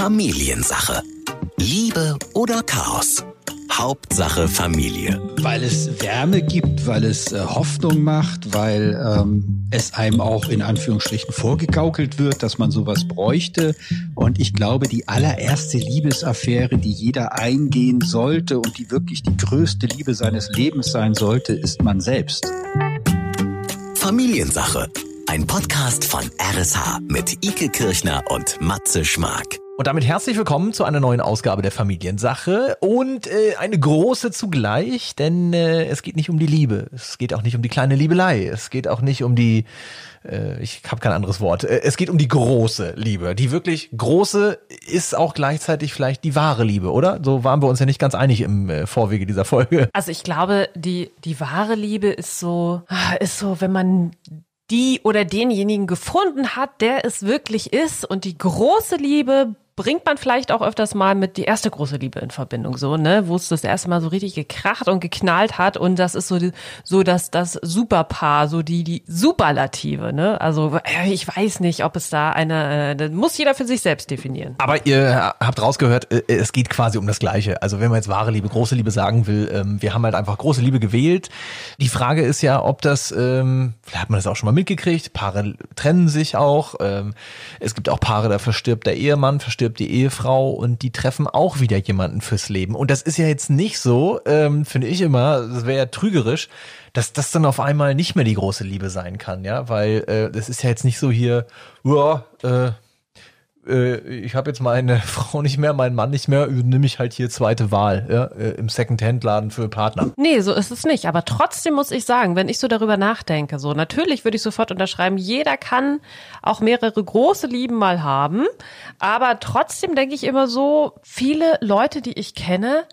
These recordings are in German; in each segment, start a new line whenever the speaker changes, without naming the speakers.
Familiensache. Liebe oder Chaos? Hauptsache Familie.
Weil es Wärme gibt, weil es äh, Hoffnung macht, weil ähm, es einem auch in Anführungsstrichen vorgegaukelt wird, dass man sowas bräuchte. Und ich glaube, die allererste Liebesaffäre, die jeder eingehen sollte und die wirklich die größte Liebe seines Lebens sein sollte, ist man selbst.
Familiensache. Ein Podcast von RSH mit Ike Kirchner und Matze Schmark.
Und damit herzlich willkommen zu einer neuen Ausgabe der Familiensache und äh, eine große zugleich, denn äh, es geht nicht um die Liebe, es geht auch nicht um die kleine Liebelei, es geht auch nicht um die, äh, ich habe kein anderes Wort, äh, es geht um die große Liebe. Die wirklich große ist auch gleichzeitig vielleicht die wahre Liebe, oder? So waren wir uns ja nicht ganz einig im äh, Vorwege dieser Folge.
Also ich glaube, die, die wahre Liebe ist so, ist so, wenn man die oder denjenigen gefunden hat, der es wirklich ist. Und die große Liebe bringt man vielleicht auch öfters mal mit die erste große Liebe in Verbindung, so, ne, wo es das erste Mal so richtig gekracht und geknallt hat und das ist so, so dass das Superpaar, so die, die Superlative, ne, also äh, ich weiß nicht, ob es da eine, äh, das muss jeder für sich selbst definieren.
Aber ihr habt rausgehört, äh, es geht quasi um das Gleiche. Also wenn man jetzt wahre Liebe, große Liebe sagen will, ähm, wir haben halt einfach große Liebe gewählt. Die Frage ist ja, ob das, ähm, vielleicht hat man das auch schon mal mitgekriegt, Paare trennen sich auch, ähm, es gibt auch Paare, da verstirbt der Ehemann, verstirbt stirbt die Ehefrau und die treffen auch wieder jemanden fürs Leben. Und das ist ja jetzt nicht so, ähm, finde ich immer, das wäre ja trügerisch, dass das dann auf einmal nicht mehr die große Liebe sein kann, ja, weil äh, ist ja jetzt nicht so hier, ja, äh, äh, ich habe jetzt meine Frau nicht mehr, meinen Mann nicht mehr, übernehme ich halt hier zweite Wahl ja, äh, im Second-Hand-Laden für Partner.
Nee, so ist es nicht. Aber trotzdem muss ich sagen, wenn ich so darüber nachdenke, so natürlich würde ich sofort unterschreiben, jeder kann auch mehrere große Lieben mal haben. Aber trotzdem denke ich immer so, viele Leute, die ich kenne,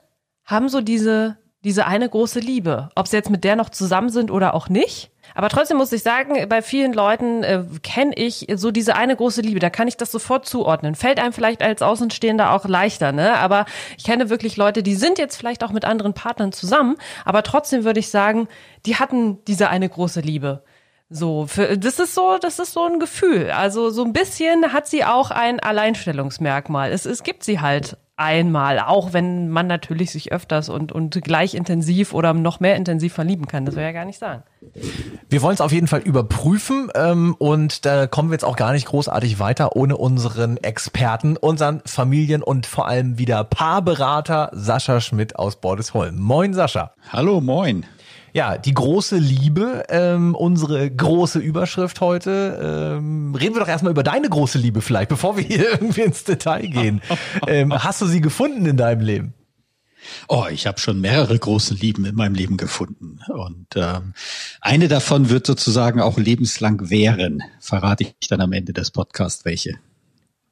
haben so diese, diese eine große Liebe. Ob sie jetzt mit der noch zusammen sind oder auch nicht. Aber trotzdem muss ich sagen, bei vielen Leuten äh, kenne ich so diese eine große Liebe. Da kann ich das sofort zuordnen. Fällt einem vielleicht als Außenstehender auch leichter, ne? Aber ich kenne wirklich Leute, die sind jetzt vielleicht auch mit anderen Partnern zusammen, aber trotzdem würde ich sagen, die hatten diese eine große Liebe. So, für, das ist so, das ist so ein Gefühl. Also so ein bisschen hat sie auch ein Alleinstellungsmerkmal. Es, es gibt sie halt einmal, auch wenn man natürlich sich öfters und, und gleich intensiv oder noch mehr intensiv verlieben kann. Das will ja gar nicht sagen.
Wir wollen es auf jeden Fall überprüfen ähm, und da kommen wir jetzt auch gar nicht großartig weiter ohne unseren Experten, unseren Familien- und vor allem wieder Paarberater Sascha Schmidt aus Bordesholm. Moin Sascha.
Hallo, moin.
Ja, die große Liebe, ähm, unsere große Überschrift heute. Ähm, reden wir doch erstmal über deine große Liebe vielleicht, bevor wir hier irgendwie ins Detail gehen. Ähm, hast du sie gefunden in deinem Leben?
Oh, ich habe schon mehrere große Lieben in meinem Leben gefunden. Und ähm, eine davon wird sozusagen auch lebenslang währen. Verrate ich dann am Ende des Podcasts welche.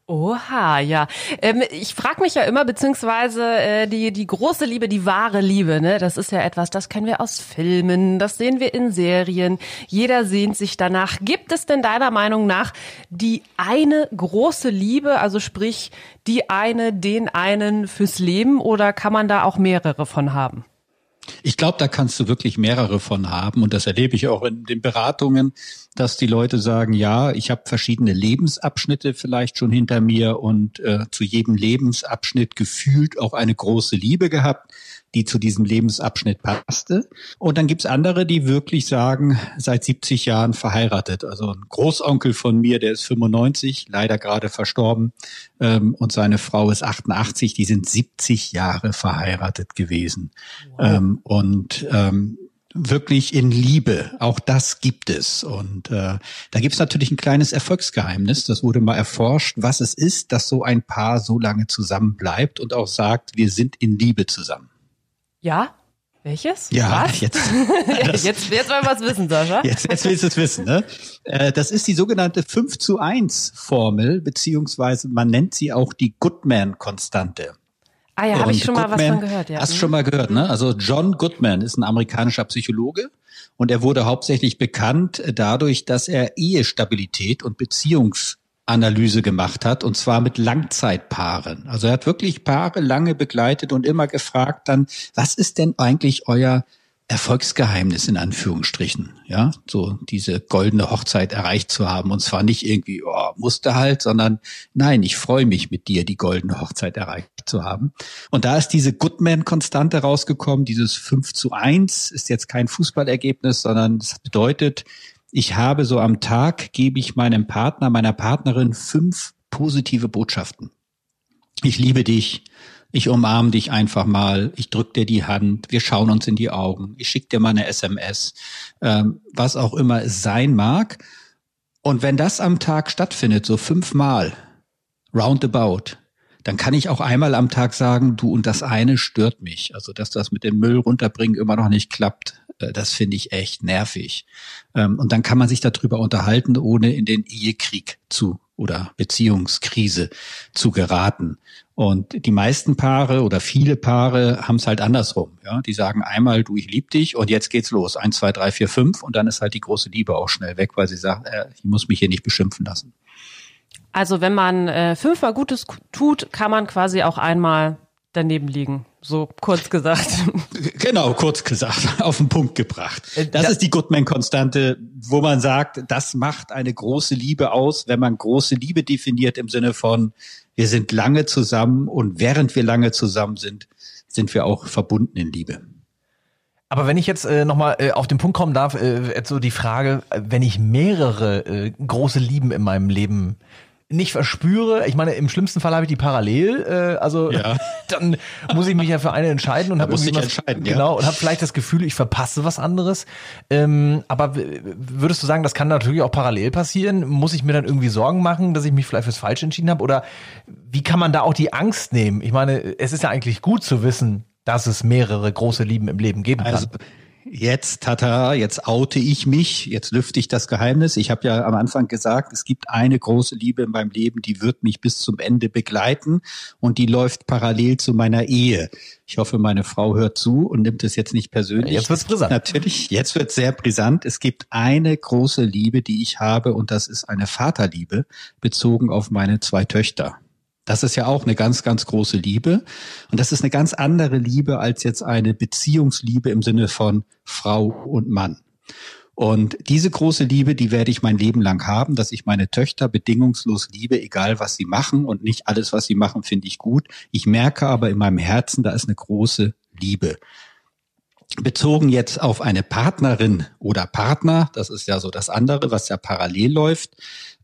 Oha, ja. Ähm, ich frage mich ja immer, beziehungsweise äh, die, die große Liebe, die wahre Liebe, ne, das ist ja etwas, das kennen wir aus Filmen, das sehen wir in Serien. Jeder sehnt sich danach. Gibt es denn deiner Meinung nach die eine große Liebe, also sprich die eine, den einen fürs Leben oder kann man da auch mehrere von haben?
Ich glaube, da kannst du wirklich mehrere von haben. Und das erlebe ich auch in den Beratungen, dass die Leute sagen, ja, ich habe verschiedene Lebensabschnitte vielleicht schon hinter mir und äh, zu jedem Lebensabschnitt gefühlt auch eine große Liebe gehabt die zu diesem Lebensabschnitt passte. Und dann gibt's andere, die wirklich sagen, seit 70 Jahren verheiratet. Also ein Großonkel von mir, der ist 95, leider gerade verstorben, ähm, und seine Frau ist 88, die sind 70 Jahre verheiratet gewesen. Wow. Ähm, und ähm, wirklich in Liebe. Auch das gibt es. Und äh, da gibt es natürlich ein kleines Erfolgsgeheimnis. Das wurde mal erforscht, was es ist, dass so ein Paar so lange zusammen bleibt und auch sagt, wir sind in Liebe zusammen.
Ja? Welches?
Ja, was? jetzt.
jetzt, jetzt wollen wir es wissen, Sascha.
Jetzt, jetzt willst du es wissen, ne? Äh, das ist die sogenannte 5 zu 1 Formel, beziehungsweise man nennt sie auch die Goodman-Konstante.
Ah ja, habe ich schon Goodman, mal was von gehört, ja.
Hast du schon mal gehört, ne? Also John Goodman ist ein amerikanischer Psychologe und er wurde hauptsächlich bekannt dadurch, dass er Ehestabilität und Beziehungs Analyse gemacht hat, und zwar mit Langzeitpaaren. Also er hat wirklich Paare lange begleitet und immer gefragt dann, was ist denn eigentlich euer Erfolgsgeheimnis in Anführungsstrichen, ja, so diese goldene Hochzeit erreicht zu haben und zwar nicht irgendwie, oh, musste halt, sondern nein, ich freue mich mit dir, die goldene Hochzeit erreicht zu haben. Und da ist diese Goodman-Konstante rausgekommen, dieses 5 zu 1 ist jetzt kein Fußballergebnis, sondern das bedeutet, ich habe so am Tag, gebe ich meinem Partner, meiner Partnerin fünf positive Botschaften. Ich liebe dich, ich umarme dich einfach mal, ich drück dir die Hand, wir schauen uns in die Augen, ich schicke dir mal eine SMS, ähm, was auch immer es sein mag. Und wenn das am Tag stattfindet, so fünfmal, roundabout, dann kann ich auch einmal am Tag sagen, du und das eine stört mich. Also, dass das mit dem Müll runterbringen immer noch nicht klappt. Äh, das finde ich echt nervig. Ähm, und dann kann man sich darüber unterhalten, ohne in den Ehekrieg zu oder Beziehungskrise zu geraten. Und die meisten Paare oder viele Paare haben es halt andersrum. Ja, die sagen einmal, du, ich lieb dich und jetzt geht's los. Eins, zwei, drei, vier, fünf und dann ist halt die große Liebe auch schnell weg, weil sie sagt, äh, ich muss mich hier nicht beschimpfen lassen.
Also wenn man äh, fünfmal Gutes tut, kann man quasi auch einmal daneben liegen. So kurz gesagt.
Genau, kurz gesagt, auf den Punkt gebracht. Äh, das ist die Goodman-Konstante, wo man sagt, das macht eine große Liebe aus, wenn man große Liebe definiert im Sinne von, wir sind lange zusammen und während wir lange zusammen sind, sind wir auch verbunden in Liebe.
Aber wenn ich jetzt äh, nochmal äh, auf den Punkt kommen darf, äh, so die Frage, wenn ich mehrere äh, große Lieben in meinem Leben nicht verspüre, ich meine, im schlimmsten Fall habe ich die parallel, äh, also ja. dann muss ich mich ja für eine entscheiden und habe
irgendwie was,
genau ja. und habe vielleicht das Gefühl, ich verpasse was anderes. Ähm, aber würdest du sagen, das kann natürlich auch parallel passieren? Muss ich mir dann irgendwie Sorgen machen, dass ich mich vielleicht fürs Falsch entschieden habe? Oder wie kann man da auch die Angst nehmen? Ich meine, es ist ja eigentlich gut zu wissen, dass es mehrere große Lieben im Leben geben kann. Also
Jetzt, tata, jetzt oute ich mich, jetzt lüfte ich das Geheimnis. Ich habe ja am Anfang gesagt, es gibt eine große Liebe in meinem Leben, die wird mich bis zum Ende begleiten und die läuft parallel zu meiner Ehe. Ich hoffe, meine Frau hört zu und nimmt es jetzt nicht persönlich.
Jetzt wird's brisant.
Natürlich, jetzt wird's sehr brisant. Es gibt eine große Liebe, die ich habe und das ist eine Vaterliebe bezogen auf meine zwei Töchter. Das ist ja auch eine ganz, ganz große Liebe. Und das ist eine ganz andere Liebe als jetzt eine Beziehungsliebe im Sinne von Frau und Mann. Und diese große Liebe, die werde ich mein Leben lang haben, dass ich meine Töchter bedingungslos liebe, egal was sie machen. Und nicht alles, was sie machen, finde ich gut. Ich merke aber in meinem Herzen, da ist eine große Liebe. Bezogen jetzt auf eine Partnerin oder Partner, das ist ja so das andere, was ja parallel läuft,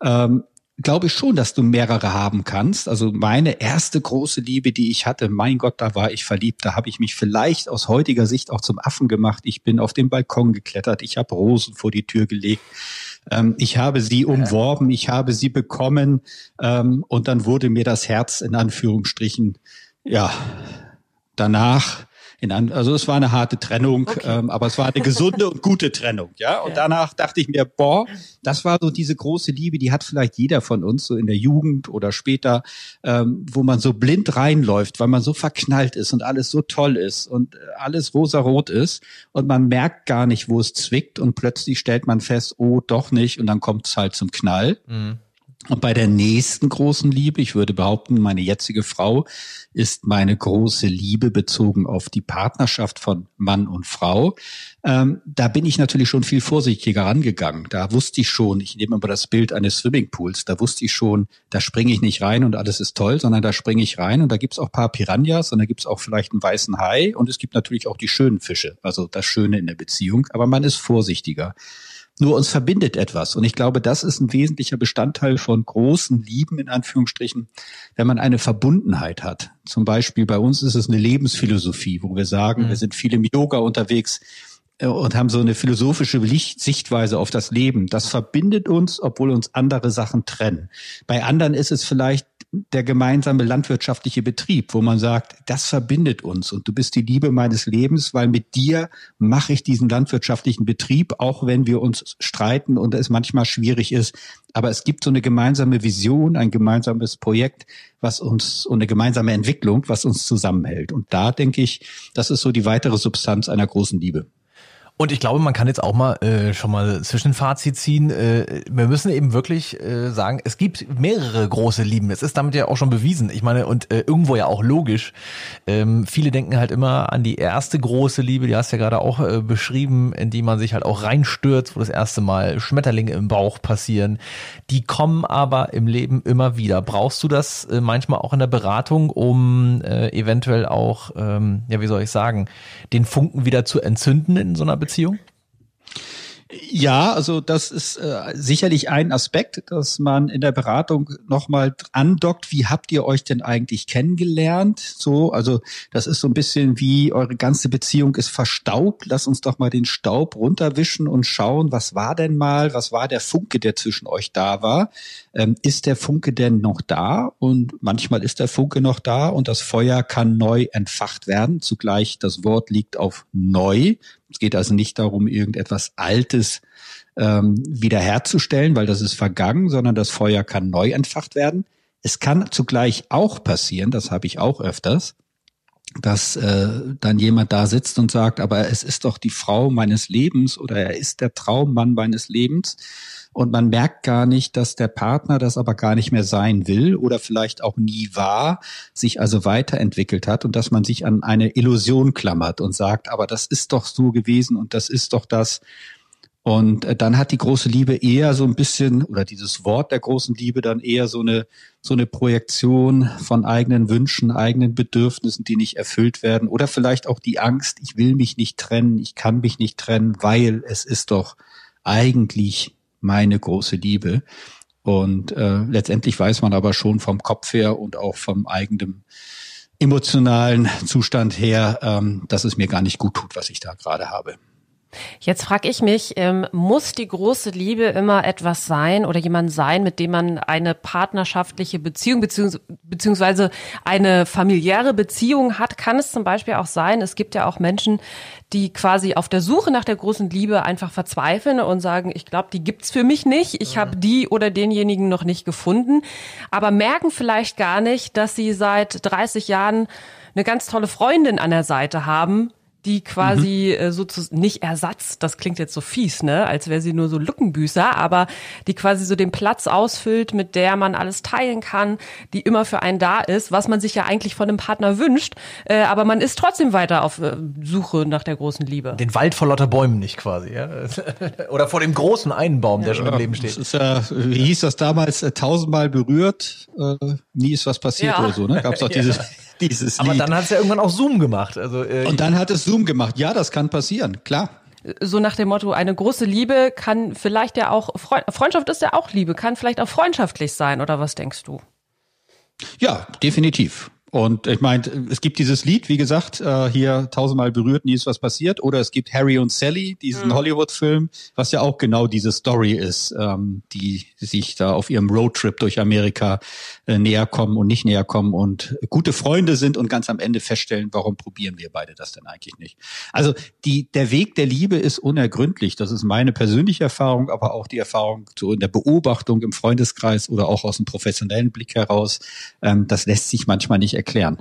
ähm, glaube ich schon, dass du mehrere haben kannst. Also meine erste große Liebe, die ich hatte, mein Gott, da war ich verliebt. Da habe ich mich vielleicht aus heutiger Sicht auch zum Affen gemacht. Ich bin auf den Balkon geklettert. Ich habe Rosen vor die Tür gelegt. Ähm, ich habe sie umworben. Ich habe sie bekommen. Ähm, und dann wurde mir das Herz in Anführungsstrichen, ja, danach in an, also es war eine harte Trennung, okay. ähm, aber es war eine gesunde und gute Trennung, ja. Und ja. danach dachte ich mir, boah, das war so diese große Liebe, die hat vielleicht jeder von uns so in der Jugend oder später, ähm, wo man so blind reinläuft, weil man so verknallt ist und alles so toll ist und alles rosarot ist und man merkt gar nicht, wo es zwickt und plötzlich stellt man fest, oh, doch nicht und dann kommt es halt zum Knall. Mhm. Und bei der nächsten großen Liebe, ich würde behaupten, meine jetzige Frau ist meine große Liebe bezogen auf die Partnerschaft von Mann und Frau. Ähm, da bin ich natürlich schon viel vorsichtiger rangegangen. Da wusste ich schon, ich nehme aber das Bild eines Swimmingpools, da wusste ich schon, da springe ich nicht rein und alles ist toll, sondern da springe ich rein und da gibt's auch paar Piranhas und da gibt's auch vielleicht einen weißen Hai und es gibt natürlich auch die schönen Fische, also das Schöne in der Beziehung, aber man ist vorsichtiger. Nur uns verbindet etwas. Und ich glaube, das ist ein wesentlicher Bestandteil von großen Lieben, in Anführungsstrichen, wenn man eine Verbundenheit hat. Zum Beispiel bei uns ist es eine Lebensphilosophie, wo wir sagen, mhm. wir sind viel im Yoga unterwegs und haben so eine philosophische Sichtweise auf das Leben. Das verbindet uns, obwohl uns andere Sachen trennen. Bei anderen ist es vielleicht der gemeinsame landwirtschaftliche Betrieb, wo man sagt, das verbindet uns und du bist die Liebe meines Lebens, weil mit dir mache ich diesen landwirtschaftlichen Betrieb, auch wenn wir uns streiten und es manchmal schwierig ist. Aber es gibt so eine gemeinsame Vision, ein gemeinsames Projekt, was uns und eine gemeinsame Entwicklung, was uns zusammenhält. Und da denke ich, das ist so die weitere Substanz einer großen Liebe.
Und ich glaube, man kann jetzt auch mal äh, schon mal Zwischenfazit ziehen. Äh, wir müssen eben wirklich äh, sagen, es gibt mehrere große Lieben. Es ist damit ja auch schon bewiesen. Ich meine, und äh, irgendwo ja auch logisch. Ähm, viele denken halt immer an die erste große Liebe, die hast du ja gerade auch äh, beschrieben, in die man sich halt auch reinstürzt, wo das erste Mal Schmetterlinge im Bauch passieren. Die kommen aber im Leben immer wieder. Brauchst du das äh, manchmal auch in der Beratung, um äh, eventuell auch, ähm, ja, wie soll ich sagen, den Funken wieder zu entzünden in so einer Beziehung? Beziehung?
Ja, also das ist äh, sicherlich ein Aspekt, dass man in der Beratung nochmal andockt. Wie habt ihr euch denn eigentlich kennengelernt? So, also das ist so ein bisschen wie eure ganze Beziehung ist verstaubt. Lass uns doch mal den Staub runterwischen und schauen, was war denn mal, was war der Funke, der zwischen euch da war? Ähm, ist der Funke denn noch da? Und manchmal ist der Funke noch da und das Feuer kann neu entfacht werden. Zugleich das Wort liegt auf neu. Es geht also nicht darum, irgendetwas Altes ähm, wiederherzustellen, weil das ist vergangen, sondern das Feuer kann neu entfacht werden. Es kann zugleich auch passieren, das habe ich auch öfters, dass äh, dann jemand da sitzt und sagt, aber es ist doch die Frau meines Lebens oder er ist der Traummann meines Lebens und man merkt gar nicht, dass der Partner das aber gar nicht mehr sein will oder vielleicht auch nie war, sich also weiterentwickelt hat und dass man sich an eine Illusion klammert und sagt, aber das ist doch so gewesen und das ist doch das. Und äh, dann hat die große Liebe eher so ein bisschen, oder dieses Wort der großen Liebe dann eher so eine, so eine Projektion von eigenen Wünschen, eigenen Bedürfnissen, die nicht erfüllt werden. Oder vielleicht auch die Angst, ich will mich nicht trennen, ich kann mich nicht trennen, weil es ist doch eigentlich meine große Liebe. Und äh, letztendlich weiß man aber schon vom Kopf her und auch vom eigenen emotionalen Zustand her, ähm, dass es mir gar nicht gut tut, was ich da gerade habe.
Jetzt frage ich mich, ähm, muss die große Liebe immer etwas sein oder jemand sein, mit dem man eine partnerschaftliche Beziehung beziehungs beziehungsweise eine familiäre Beziehung hat? Kann es zum Beispiel auch sein, es gibt ja auch Menschen, die quasi auf der Suche nach der großen Liebe einfach verzweifeln und sagen, ich glaube, die gibt's für mich nicht, ich habe die oder denjenigen noch nicht gefunden, aber merken vielleicht gar nicht, dass sie seit 30 Jahren eine ganz tolle Freundin an der Seite haben, die quasi mhm. äh, sozusagen nicht Ersatz, das klingt jetzt so fies, ne, als wäre sie nur so Lückenbüßer, aber die quasi so den Platz ausfüllt, mit der man alles teilen kann, die immer für einen da ist, was man sich ja eigentlich von einem Partner wünscht, äh, aber man ist trotzdem weiter auf äh, Suche nach der großen Liebe.
Den Wald vor lauter Bäumen nicht quasi, ja? Oder vor dem großen einen Baum, der ja, schon im Leben steht.
Das ist ja, wie hieß das damals, äh, tausendmal berührt, äh, nie ist was passiert ja. oder so, ne? Gab's doch dieses dieses
Aber dann hat es ja irgendwann auch Zoom gemacht. Also,
äh, Und dann hat es Zoom gemacht. Ja, das kann passieren, klar.
So nach dem Motto, eine große Liebe kann vielleicht ja auch, Freundschaft ist ja auch Liebe, kann vielleicht auch freundschaftlich sein, oder was denkst du?
Ja, definitiv. Und ich meine, es gibt dieses Lied, wie gesagt, äh, hier tausendmal berührt, nie ist was passiert. Oder es gibt Harry und Sally, diesen mhm. Hollywood-Film, was ja auch genau diese Story ist, ähm, die sich da auf ihrem Roadtrip durch Amerika äh, näher kommen und nicht näher kommen und gute Freunde sind und ganz am Ende feststellen, warum probieren wir beide das denn eigentlich nicht. Also die, der Weg der Liebe ist unergründlich. Das ist meine persönliche Erfahrung, aber auch die Erfahrung so in der Beobachtung im Freundeskreis oder auch aus dem professionellen Blick heraus. Ähm, das lässt sich manchmal nicht erklären.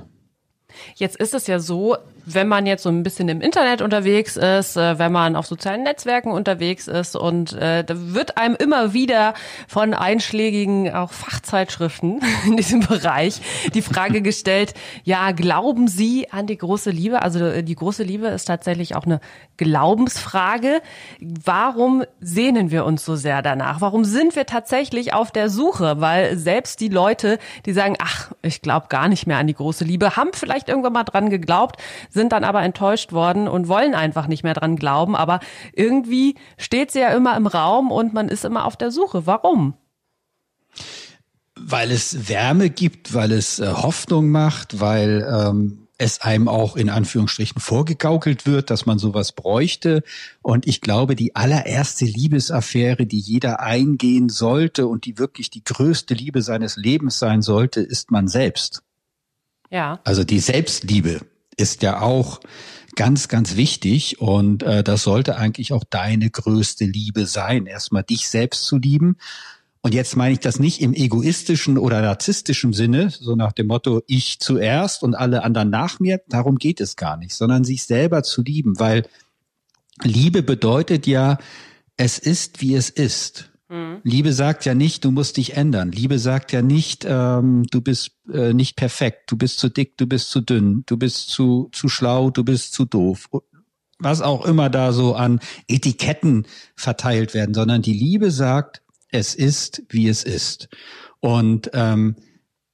Jetzt ist es ja so, wenn man jetzt so ein bisschen im Internet unterwegs ist, äh, wenn man auf sozialen Netzwerken unterwegs ist und äh, da wird einem immer wieder von einschlägigen auch Fachzeitschriften in diesem Bereich die Frage gestellt, ja, glauben Sie an die große Liebe? Also äh, die große Liebe ist tatsächlich auch eine Glaubensfrage. Warum sehnen wir uns so sehr danach? Warum sind wir tatsächlich auf der Suche? Weil selbst die Leute, die sagen, ach, ich glaube gar nicht mehr an die große Liebe, haben vielleicht irgendwann mal dran geglaubt, sind dann aber enttäuscht worden und wollen einfach nicht mehr dran glauben. Aber irgendwie steht sie ja immer im Raum und man ist immer auf der Suche. Warum?
Weil es Wärme gibt, weil es äh, Hoffnung macht, weil ähm, es einem auch in Anführungsstrichen vorgegaukelt wird, dass man sowas bräuchte. Und ich glaube, die allererste Liebesaffäre, die jeder eingehen sollte und die wirklich die größte Liebe seines Lebens sein sollte, ist man selbst. Ja. Also die Selbstliebe ist ja auch ganz, ganz wichtig und äh, das sollte eigentlich auch deine größte Liebe sein, erstmal dich selbst zu lieben. Und jetzt meine ich das nicht im egoistischen oder narzisstischen Sinne, so nach dem Motto, ich zuerst und alle anderen nach mir, darum geht es gar nicht, sondern sich selber zu lieben, weil Liebe bedeutet ja, es ist, wie es ist. Mhm. Liebe sagt ja nicht, du musst dich ändern. Liebe sagt ja nicht, ähm, du bist äh, nicht perfekt, du bist zu dick, du bist zu dünn, du bist zu, zu schlau, du bist zu doof. Was auch immer da so an Etiketten verteilt werden, sondern die Liebe sagt, es ist, wie es ist. Und ähm,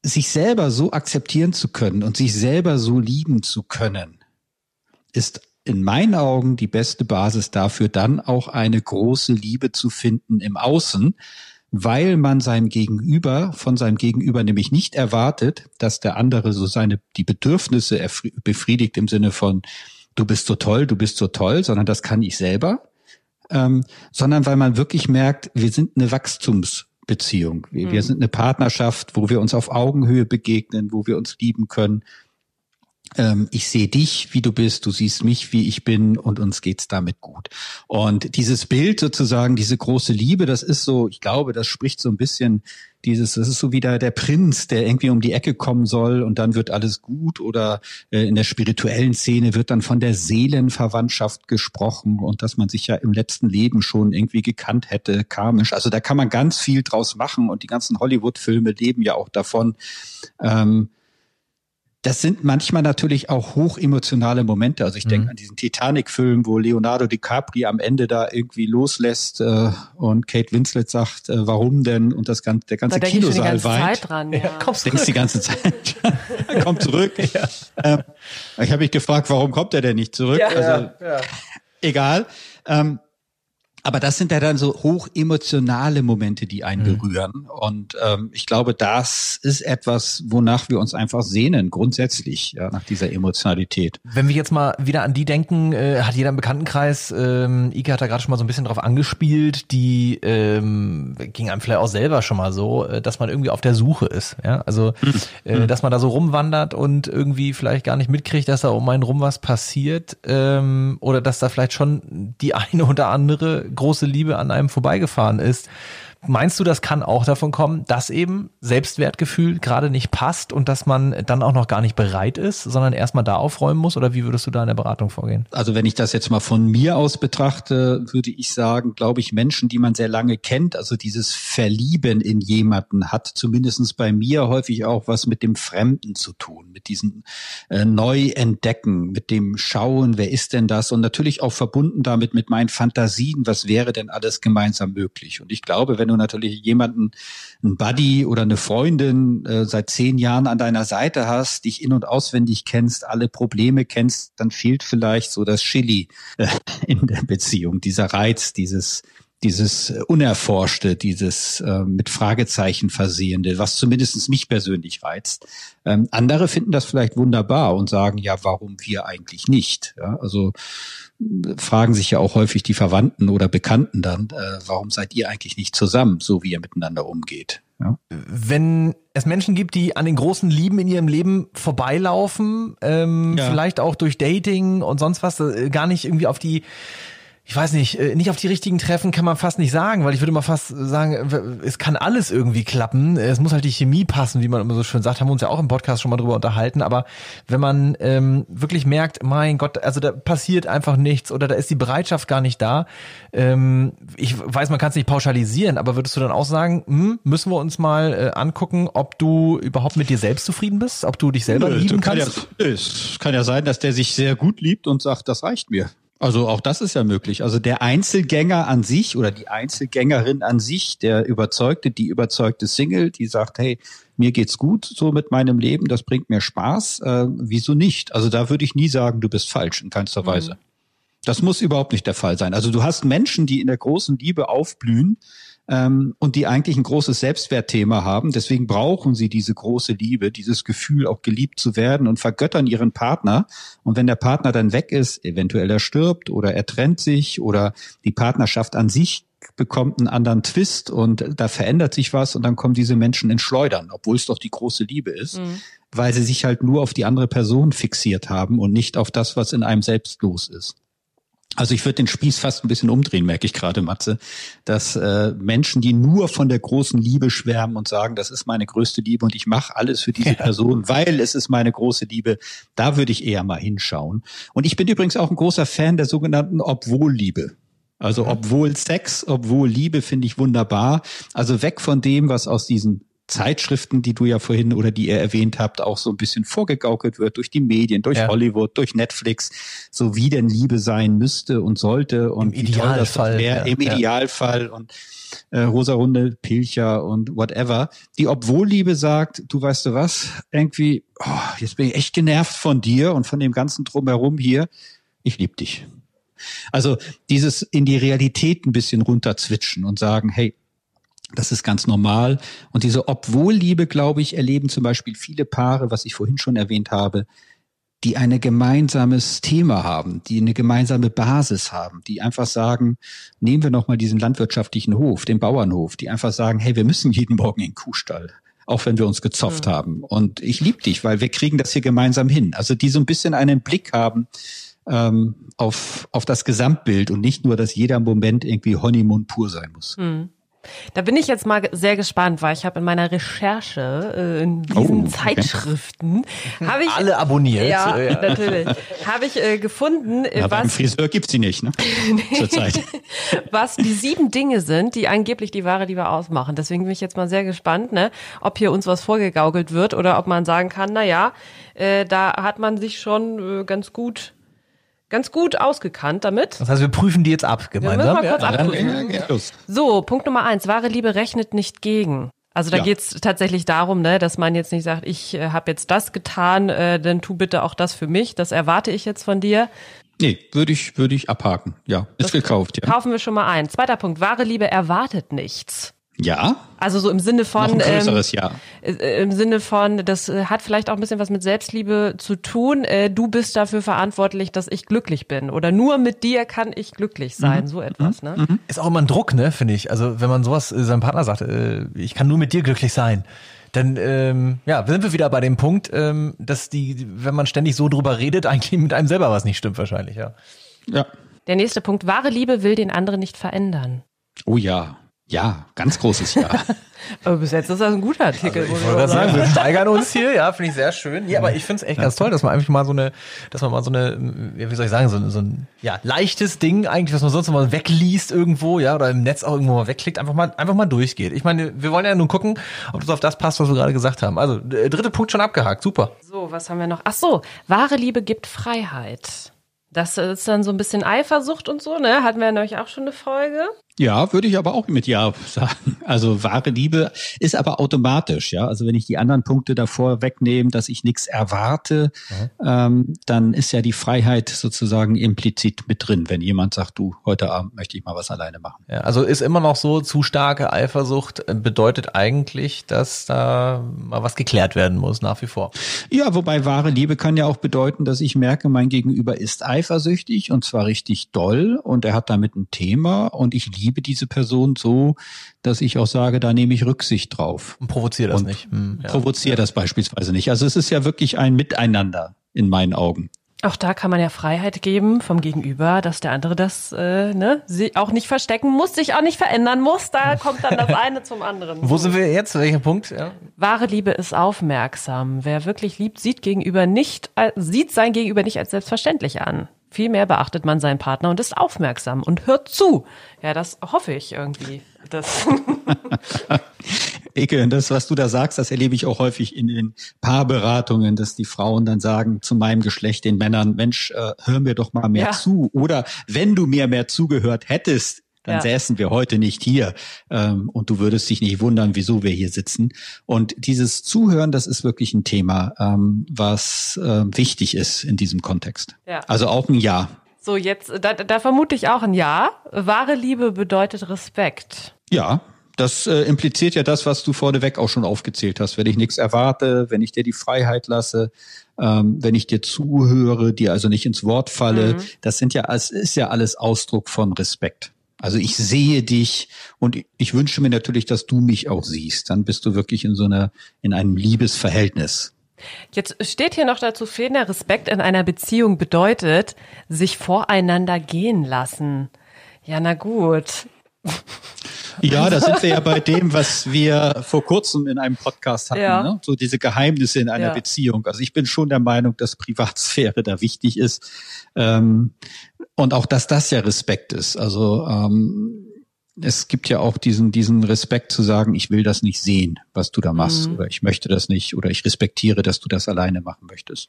sich selber so akzeptieren zu können und sich selber so lieben zu können, ist in meinen Augen die beste Basis dafür, dann auch eine große Liebe zu finden im Außen, weil man seinem Gegenüber, von seinem Gegenüber nämlich nicht erwartet, dass der andere so seine, die Bedürfnisse befriedigt im Sinne von, du bist so toll, du bist so toll, sondern das kann ich selber, ähm, sondern weil man wirklich merkt, wir sind eine Wachstumsbeziehung. Wir, mhm. wir sind eine Partnerschaft, wo wir uns auf Augenhöhe begegnen, wo wir uns lieben können, ich sehe dich, wie du bist, du siehst mich, wie ich bin und uns geht's damit gut. Und dieses Bild sozusagen, diese große Liebe, das ist so, ich glaube, das spricht so ein bisschen dieses, das ist so wie der, der Prinz, der irgendwie um die Ecke kommen soll und dann wird alles gut oder äh, in der spirituellen Szene wird dann von der Seelenverwandtschaft gesprochen und dass man sich ja im letzten Leben schon irgendwie gekannt hätte, karmisch. Also da kann man ganz viel draus machen und die ganzen Hollywood-Filme leben ja auch davon. Ähm, das sind manchmal natürlich auch hochemotionale Momente. Also ich mhm. denke an diesen Titanic-Film, wo Leonardo DiCaprio am Ende da irgendwie loslässt äh, und Kate Winslet sagt, äh, warum denn? Und das ganze, der ganze Kinosaal weint.
Zeit dran, ja. ja
kommst Denkst die ganze Zeit. kommt zurück. Ja. Ähm, ich habe mich gefragt, warum kommt er denn nicht zurück? Ja, also, ja, egal. Ähm, aber das sind ja dann so hoch emotionale Momente, die einen mhm. berühren. Und ähm, ich glaube, das ist etwas, wonach wir uns einfach sehnen, grundsätzlich, ja, nach dieser Emotionalität.
Wenn wir jetzt mal wieder an die denken, äh, hat jeder im Bekanntenkreis, ähm, Ike hat da gerade schon mal so ein bisschen drauf angespielt, die ähm, ging einem vielleicht auch selber schon mal so, äh, dass man irgendwie auf der Suche ist. Ja? Also, mhm. äh, mhm. dass man da so rumwandert und irgendwie vielleicht gar nicht mitkriegt, dass da um einen rum was passiert ähm, oder dass da vielleicht schon die eine oder andere große Liebe an einem vorbeigefahren ist. Meinst du, das kann auch davon kommen, dass eben Selbstwertgefühl gerade nicht passt und dass man dann auch noch gar nicht bereit ist, sondern erstmal da aufräumen muss? Oder wie würdest du da in der Beratung vorgehen?
Also wenn ich das jetzt mal von mir aus betrachte, würde ich sagen, glaube ich, Menschen, die man sehr lange kennt, also dieses Verlieben in jemanden hat zumindestens bei mir häufig auch was mit dem Fremden zu tun, mit diesem äh, Neuentdecken, mit dem Schauen, wer ist denn das? Und natürlich auch verbunden damit mit meinen Fantasien, was wäre denn alles gemeinsam möglich? Und ich glaube, wenn du natürlich jemanden, einen Buddy oder eine Freundin äh, seit zehn Jahren an deiner Seite hast, dich in- und auswendig kennst, alle Probleme kennst, dann fehlt vielleicht so das Chili äh, in der Beziehung, dieser Reiz, dieses dieses Unerforschte, dieses äh, mit Fragezeichen versehende, was zumindest mich persönlich reizt. Ähm, andere finden das vielleicht wunderbar und sagen, ja, warum wir eigentlich nicht? Ja, also fragen sich ja auch häufig die Verwandten oder Bekannten dann, äh, warum seid ihr eigentlich nicht zusammen, so wie ihr miteinander umgeht? Ja?
Wenn es Menschen gibt, die an den großen Lieben in ihrem Leben vorbeilaufen, ähm, ja. vielleicht auch durch Dating und sonst was, äh, gar nicht irgendwie auf die ich weiß nicht, äh, nicht auf die richtigen Treffen kann man fast nicht sagen, weil ich würde mal fast sagen, es kann alles irgendwie klappen. Es muss halt die Chemie passen, wie man immer so schön sagt, haben wir uns ja auch im Podcast schon mal drüber unterhalten. Aber wenn man ähm, wirklich merkt, mein Gott, also da passiert einfach nichts oder da ist die Bereitschaft gar nicht da. Ähm, ich weiß, man kann es nicht pauschalisieren, aber würdest du dann auch sagen, hm, müssen wir uns mal äh, angucken, ob du überhaupt mit dir selbst zufrieden bist, ob du dich selber Nö, lieben kann kannst?
Ja, es kann ja sein, dass der sich sehr gut liebt und sagt, das reicht mir. Also auch das ist ja möglich. Also der Einzelgänger an sich oder die Einzelgängerin an sich, der überzeugte, die überzeugte Single, die sagt, hey, mir geht's gut so mit meinem Leben, das bringt mir Spaß, äh, wieso nicht? Also da würde ich nie sagen, du bist falsch in keinster mhm. Weise. Das muss überhaupt nicht der Fall sein. Also du hast Menschen, die in der großen Liebe aufblühen, ähm, und die eigentlich ein großes Selbstwertthema haben. Deswegen brauchen sie diese große Liebe, dieses Gefühl, auch geliebt zu werden und vergöttern ihren Partner. Und wenn der Partner dann weg ist, eventuell er stirbt oder er trennt sich oder die Partnerschaft an sich bekommt einen anderen Twist und da verändert sich was und dann kommen diese Menschen in Schleudern, obwohl es doch die große Liebe ist, mhm. weil sie sich halt nur auf die andere Person fixiert haben und nicht auf das, was in einem selbst los ist. Also ich würde den Spieß fast ein bisschen umdrehen, merke ich gerade, Matze, dass äh, Menschen, die nur von der großen Liebe schwärmen und sagen, das ist meine größte Liebe und ich mache alles für diese ja. Person, weil es ist meine große Liebe, da würde ich eher mal hinschauen. Und ich bin übrigens auch ein großer Fan der sogenannten Obwohl-Liebe. Also mhm. obwohl Sex, obwohl Liebe finde ich wunderbar. Also weg von dem, was aus diesen Zeitschriften, die du ja vorhin oder die ihr erwähnt habt, auch so ein bisschen vorgegaukelt wird durch die Medien, durch ja. Hollywood, durch Netflix, so wie denn Liebe sein müsste und sollte und
Im Idealfall,
ja, im Idealfall und äh, Rosarunde Pilcher und whatever, die obwohl Liebe sagt, du weißt du was, irgendwie, oh, jetzt bin ich echt genervt von dir und von dem ganzen drumherum hier, ich lieb dich. Also dieses in die Realität ein bisschen runterzwitschen und sagen, hey, das ist ganz normal. Und diese Obwohl-Liebe, glaube ich, erleben zum Beispiel viele Paare, was ich vorhin schon erwähnt habe, die ein gemeinsames Thema haben, die eine gemeinsame Basis haben, die einfach sagen, nehmen wir nochmal diesen landwirtschaftlichen Hof, den Bauernhof, die einfach sagen, hey, wir müssen jeden Morgen in den Kuhstall, auch wenn wir uns gezopft mhm. haben. Und ich liebe dich, weil wir kriegen das hier gemeinsam hin. Also die so ein bisschen einen Blick haben ähm, auf, auf das Gesamtbild und nicht nur, dass jeder Moment irgendwie Honeymoon pur sein muss. Mhm.
Da bin ich jetzt mal sehr gespannt, weil ich habe in meiner Recherche äh, in diesen oh, okay. Zeitschriften habe ich
alle abonniert.
Ja, ja. natürlich. Habe ich äh, gefunden,
äh, ja, was beim Friseur gibt's die nicht, ne? Zurzeit.
was die sieben Dinge sind, die angeblich die Ware, die wir ausmachen. Deswegen bin ich jetzt mal sehr gespannt, ne, ob hier uns was vorgegaukelt wird oder ob man sagen kann, na ja, äh, da hat man sich schon äh, ganz gut ganz gut ausgekannt damit.
Das heißt, wir prüfen die jetzt ab gemeinsam.
Wir mal kurz ja, abprüfen. Ja, ja, so, Punkt Nummer eins. Wahre Liebe rechnet nicht gegen. Also da ja. geht's tatsächlich darum, ne, dass man jetzt nicht sagt, ich äh, habe jetzt das getan, äh, dann tu bitte auch das für mich. Das erwarte ich jetzt von dir.
Nee, würde ich, würde ich abhaken. Ja, ist das gekauft, ja.
Kaufen wir schon mal ein. Zweiter Punkt. Wahre Liebe erwartet nichts.
Ja.
Also so im Sinne von
Noch ein größeres ähm, Ja.
Äh, Im Sinne von, das äh, hat vielleicht auch ein bisschen was mit Selbstliebe zu tun. Äh, du bist dafür verantwortlich, dass ich glücklich bin. Oder nur mit dir kann ich glücklich sein. Mhm. So etwas,
ne? Mhm. Ist auch immer ein Druck, ne, finde ich. Also wenn man sowas äh, seinem Partner sagt, äh, ich kann nur mit dir glücklich sein dann ähm, ja, sind wir wieder bei dem Punkt, ähm, dass die, wenn man ständig so drüber redet, eigentlich mit einem selber was nicht stimmt wahrscheinlich, ja.
Ja.
Der nächste Punkt, wahre Liebe will den anderen nicht verändern.
Oh ja. Ja, ganz großes Ja.
aber bis jetzt ist das ein guter Artikel.
Also ich wollte sagen, wir steigern uns hier, ja, finde ich sehr schön. Ja, aber ich finde es echt ganz toll, dass man einfach mal so eine, dass man mal so eine, wie soll ich sagen, so, so ein ja, leichtes Ding eigentlich, was man sonst mal wegliest irgendwo, ja, oder im Netz auch irgendwo mal wegklickt, einfach mal, einfach mal durchgeht. Ich meine, wir wollen ja nun gucken, ob das auf das passt, was wir gerade gesagt haben. Also, dritte Punkt schon abgehakt, super.
So, was haben wir noch? Ach so, wahre Liebe gibt Freiheit. Das ist dann so ein bisschen Eifersucht und so, ne? Hatten wir ja neulich auch schon eine Folge.
Ja, würde ich aber auch mit Ja sagen. Also wahre Liebe ist aber automatisch, ja. Also wenn ich die anderen Punkte davor wegnehme, dass ich nichts erwarte, ähm, dann ist ja die Freiheit sozusagen implizit mit drin, wenn jemand sagt, du, heute Abend möchte ich mal was alleine machen.
Ja, also ist immer noch so, zu starke Eifersucht bedeutet eigentlich, dass da mal was geklärt werden muss, nach wie vor.
Ja, wobei wahre Liebe kann ja auch bedeuten, dass ich merke, mein Gegenüber ist eifersüchtig und zwar richtig doll und er hat damit ein Thema und ich liebe liebe diese Person so, dass ich auch sage, da nehme ich Rücksicht drauf.
Und provoziere das
und
nicht.
Hm, ja. Provoziere das beispielsweise nicht. Also es ist ja wirklich ein Miteinander in meinen Augen.
Auch da kann man ja Freiheit geben vom Gegenüber, dass der andere das äh, ne, sie auch nicht verstecken muss, sich auch nicht verändern muss. Da kommt dann das eine zum anderen.
Wo sind wir jetzt? Welcher Punkt? Ja.
Wahre Liebe ist aufmerksam. Wer wirklich liebt, sieht gegenüber nicht, äh, sieht sein Gegenüber nicht als selbstverständlich an. Vielmehr beachtet man seinen Partner und ist aufmerksam und hört zu. Ja, das hoffe ich irgendwie. Das
Eke, das, was du da sagst, das erlebe ich auch häufig in den Paarberatungen, dass die Frauen dann sagen zu meinem Geschlecht, den Männern, Mensch, äh, hör mir doch mal mehr ja. zu. Oder wenn du mir mehr zugehört hättest, dann ja. säßen wir heute nicht hier ähm, und du würdest dich nicht wundern, wieso wir hier sitzen. Und dieses Zuhören, das ist wirklich ein Thema, ähm, was äh, wichtig ist in diesem Kontext. Ja. Also auch ein Ja.
So, jetzt, da, da vermute ich auch ein Ja. Wahre Liebe bedeutet Respekt.
Ja, das äh, impliziert ja das, was du vorneweg auch schon aufgezählt hast. Wenn ich nichts erwarte, wenn ich dir die Freiheit lasse, ähm, wenn ich dir zuhöre, dir also nicht ins Wort falle, mhm. das sind ja, es ist ja alles Ausdruck von Respekt. Also ich sehe dich und ich wünsche mir natürlich, dass du mich auch siehst. Dann bist du wirklich in so einer, in einem Liebesverhältnis.
Jetzt steht hier noch dazu, fehlender Respekt in einer Beziehung bedeutet, sich voreinander gehen lassen. Ja, na gut.
Ja, da sind wir ja bei dem, was wir vor kurzem in einem Podcast hatten,
Ja.
ne? so diese Geheimnisse in einer
Ja.
Beziehung. Also ich bin schon der Meinung, dass Privatsphäre da wichtig ist ähm, und auch, dass das ja Respekt ist. Also ähm, es gibt ja auch diesen diesen Respekt zu sagen, ich will das nicht sehen, was du da machst,
Mhm.
oder ich möchte das nicht, oder ich respektiere, dass du das alleine machen möchtest.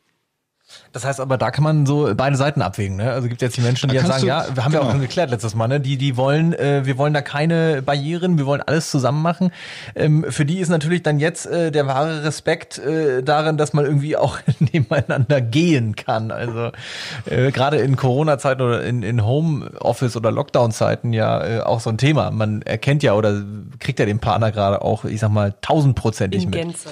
Das heißt aber, da kann man so beide Seiten abwägen. Ne? Also gibt jetzt die Menschen, die
Da
jetzt sagen, ja, wir haben ja auch
genau.
schon geklärt letztes Mal, ne? die, die wollen, äh, wir wollen da keine Barrieren, wir wollen alles zusammen machen. Ähm, für die ist natürlich dann jetzt äh, der wahre Respekt äh, darin, dass man irgendwie auch nebeneinander gehen kann. Also äh, gerade in Corona-Zeiten oder in, in Homeoffice oder Lockdown-Zeiten ja äh, auch so ein Thema. Man erkennt ja oder kriegt ja den Partner gerade auch, ich sag mal, tausendprozentig
In
mit.
Gänze.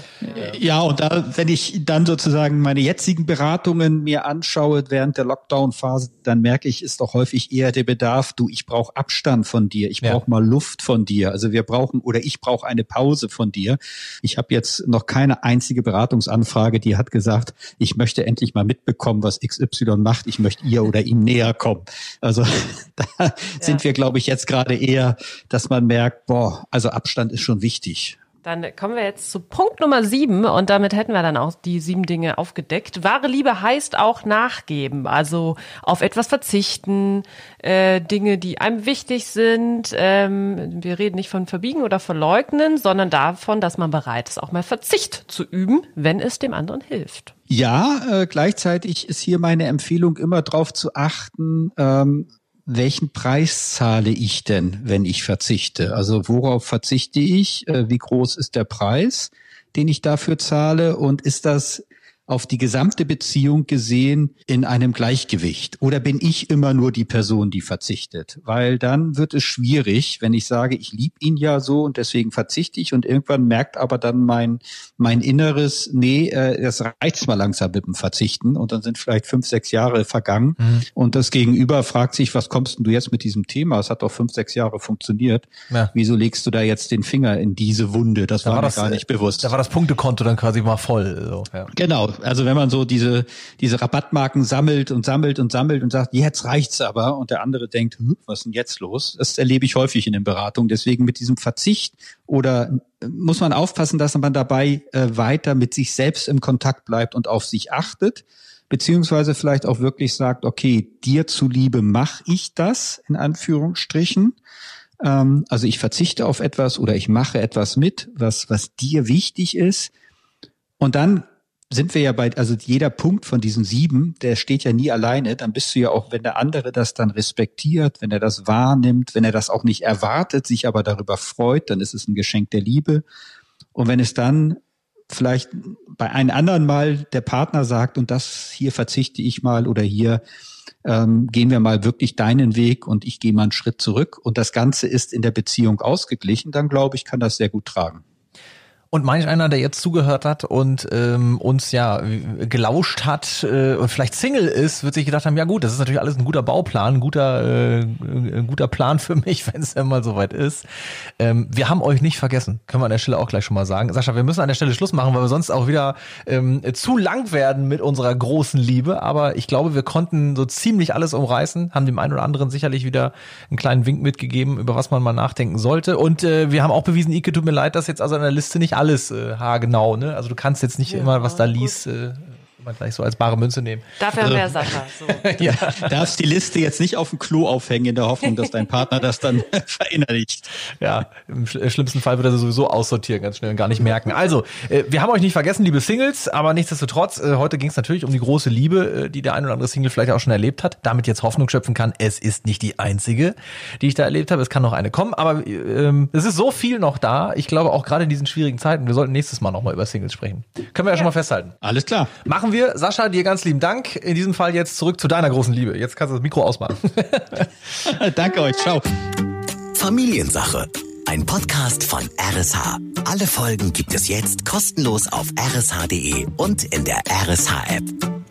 Ja, und da, wenn ich dann sozusagen meine jetzigen Beratungen mir anschaue während der Lockdown-Phase, dann merke ich, ist doch häufig eher der Bedarf, du, ich brauche Abstand von dir, ich
Ja.
brauche mal Luft von dir. Also wir brauchen oder ich brauche eine Pause von dir. Ich habe jetzt noch keine einzige Beratungsanfrage, die hat gesagt, ich möchte endlich mal mitbekommen, was XY macht, ich möchte ihr oder ihm näher kommen. Also da sind wir, glaube ich, jetzt gerade eher, dass man merkt, boah, also Abstand ist schon wichtig.
Dann kommen wir jetzt zu Punkt Nummer sieben und damit hätten wir dann auch die sieben Dinge aufgedeckt. Wahre Liebe heißt auch nachgeben, also auf etwas verzichten, äh, Dinge, die einem wichtig sind. Ähm, wir reden nicht von verbiegen oder verleugnen, sondern davon, dass man bereit ist, auch mal Verzicht zu üben, wenn es dem anderen hilft.
Ja, äh, gleichzeitig ist hier meine Empfehlung immer darauf zu achten, ähm, welchen Preis zahle ich denn, wenn ich verzichte? Also worauf verzichte ich? Äh, wie groß ist der Preis, den ich dafür zahle? Und ist das auf die gesamte Beziehung gesehen in einem Gleichgewicht? Oder bin ich immer nur die Person, die verzichtet? Weil dann wird es schwierig, wenn ich sage, ich liebe ihn ja so und deswegen verzichte ich und irgendwann merkt aber dann mein, mein Inneres, nee, äh, das reicht mal langsam mit dem Verzichten und dann sind vielleicht fünf, sechs Jahre vergangen und das Gegenüber fragt sich, was kommst denn du jetzt mit diesem Thema? Es hat doch fünf, sechs Jahre funktioniert.
Ja.
Wieso legst du da jetzt den Finger in diese Wunde? Das war, mir gar
äh,
nicht bewusst.
Da war das Punktekonto dann quasi mal voll. So, ja.
Genau, also wenn man so diese, diese Rabattmarken sammelt und sammelt und sammelt und sagt, jetzt reicht's aber und der andere denkt, hm, was ist denn jetzt los? Das erlebe ich häufig in den Beratungen. Deswegen mit diesem Verzicht oder äh, muss man aufpassen, dass man dabei äh, weiter mit sich selbst im Kontakt bleibt und auf sich achtet, beziehungsweise vielleicht auch wirklich sagt, okay, dir zuliebe mache ich das, in Anführungsstrichen. Ähm, also ich verzichte auf etwas oder ich mache etwas mit, was, was dir wichtig ist. Und dann sind wir ja bei, also jeder Punkt von diesen sieben, der steht ja nie alleine. Dann bist du ja auch, wenn der andere das dann respektiert, wenn er das wahrnimmt, wenn er das auch nicht erwartet, sich aber darüber freut, dann ist es ein Geschenk der Liebe. Und wenn es dann vielleicht bei einem anderen Mal der Partner sagt, und das hier verzichte ich mal oder hier ähm, gehen wir mal wirklich deinen Weg und ich gehe mal einen Schritt zurück und das Ganze ist in der Beziehung ausgeglichen, dann glaube ich, kann das sehr gut tragen.
Und manch einer, der jetzt zugehört hat und ähm, uns ja gelauscht hat äh, und vielleicht Single ist, wird sich gedacht haben, ja gut, das ist natürlich alles ein guter Bauplan, ein guter, äh, ein guter Plan für mich, wenn es denn mal soweit ist. Ähm, wir haben euch nicht vergessen, können wir an der Stelle auch gleich schon mal sagen. Sascha, wir müssen an der Stelle Schluss machen, weil wir sonst auch wieder ähm, zu lang werden mit unserer großen Liebe. Aber ich glaube, wir konnten so ziemlich alles umreißen, haben dem einen oder anderen sicherlich wieder einen kleinen Wink mitgegeben, über was man mal nachdenken sollte. Und äh, wir haben auch bewiesen, Ike, tut mir leid, dass jetzt also an der Liste nicht alles äh, haargenau, ne? Also du kannst jetzt nicht immer, was da liest, äh, immer gleich so als bare Münze nehmen.
Dafür haben wir ja Sascha. So.
Ja.
darfst die Liste jetzt nicht auf dem Klo aufhängen in der Hoffnung, dass dein Partner das dann verinnerlicht.
Ja, im schl- schlimmsten Fall wird er sowieso aussortieren, ganz schnell und gar nicht merken. Also, äh, wir haben euch nicht vergessen, liebe Singles, aber nichtsdestotrotz, äh, heute ging es natürlich um die große Liebe, äh, die der ein oder andere Single vielleicht auch schon erlebt hat, damit jetzt Hoffnung schöpfen kann. Es ist nicht die einzige, die ich da erlebt habe. Es kann noch eine kommen, aber ähm, es ist so viel noch da. Ich glaube auch gerade in diesen schwierigen Zeiten, wir sollten nächstes Mal nochmal über Singles sprechen. Können wir ja, schon mal festhalten.
Alles klar.
Machen wir. Sascha, dir ganz lieben Dank. In diesem Fall jetzt zurück zu deiner großen Liebe. Jetzt kannst du das Mikro ausmachen.
Danke euch. Ciao.
Familiensache. Ein Podcast von RSH. Alle Folgen gibt es jetzt kostenlos auf rsh.de und in der RSH-App.